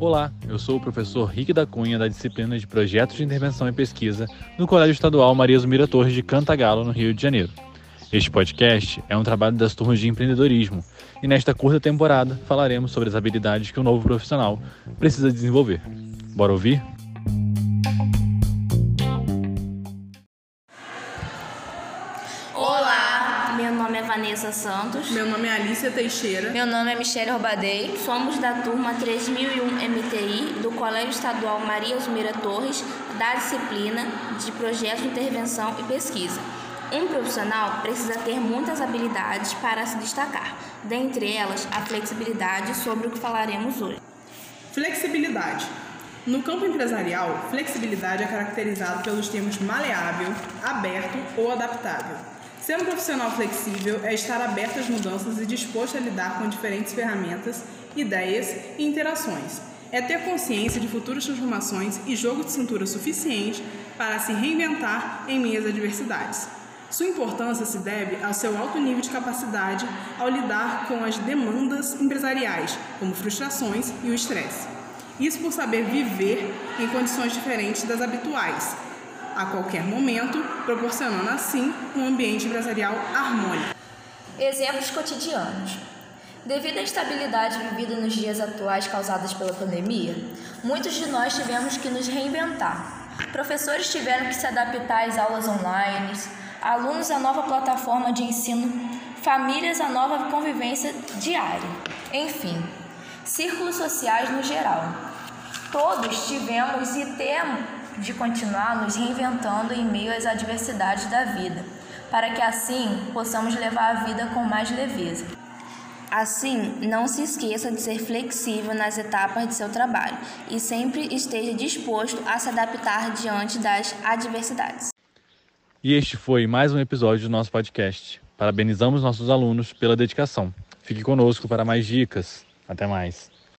Olá, eu sou o professor Rick da Cunha, da disciplina de Projetos de Intervenção e Pesquisa, no Colégio Estadual Maria Zumira Torres de Cantagalo, no Rio de Janeiro. Este podcast é um trabalho das turmas de empreendedorismo e nesta curta temporada falaremos sobre as habilidades que o novo profissional precisa desenvolver. Bora ouvir? Meu nome é Vanessa Santos. Meu nome é Alicia Teixeira. Meu nome é Michelle Robadei. Somos da turma 3001 MTI do Colégio Estadual Maria Zumira Torres, da disciplina de Projetos de Intervenção e Pesquisa. Um profissional precisa ter muitas habilidades para se destacar, dentre elas a flexibilidade, sobre o que falaremos hoje. Flexibilidade. No campo empresarial, flexibilidade é caracterizado pelos termos maleável, aberto ou adaptável. Ser um profissional flexível é estar aberto às mudanças e disposto a lidar com diferentes ferramentas, ideias e interações. É ter consciência de futuras transformações e jogo de cintura suficiente para se reinventar em meias adversidades. Sua importância se deve ao seu alto nível de capacidade ao lidar com as demandas empresariais, como frustrações e o estresse. Isso por saber viver em condições diferentes das habituais, a qualquer momento, proporcionando assim um ambiente empresarial harmônico. Exemplos cotidianos. Devido à instabilidade vivida nos dias atuais causadas pela pandemia, muitos de nós tivemos que nos reinventar. Professores tiveram que se adaptar às aulas online, alunos à nova plataforma de ensino, famílias à nova convivência diária, enfim, círculos sociais no geral. Todos tivemos e temos de continuar nos reinventando em meio às adversidades da vida, para que assim possamos levar a vida com mais leveza. Assim, não se esqueça de ser flexível nas etapas de seu trabalho e sempre esteja disposto a se adaptar diante das adversidades. E este foi mais um episódio do nosso podcast. Parabenizamos nossos alunos pela dedicação. Fique conosco para mais dicas. Até mais.